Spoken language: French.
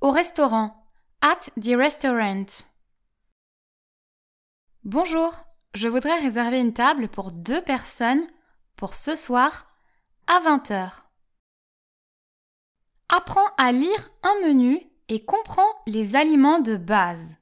Au restaurant. At the restaurant. Bonjour, je voudrais réserver une table pour deux personnes pour ce soir à 20h. Apprends à lire un menu et comprends les aliments de base.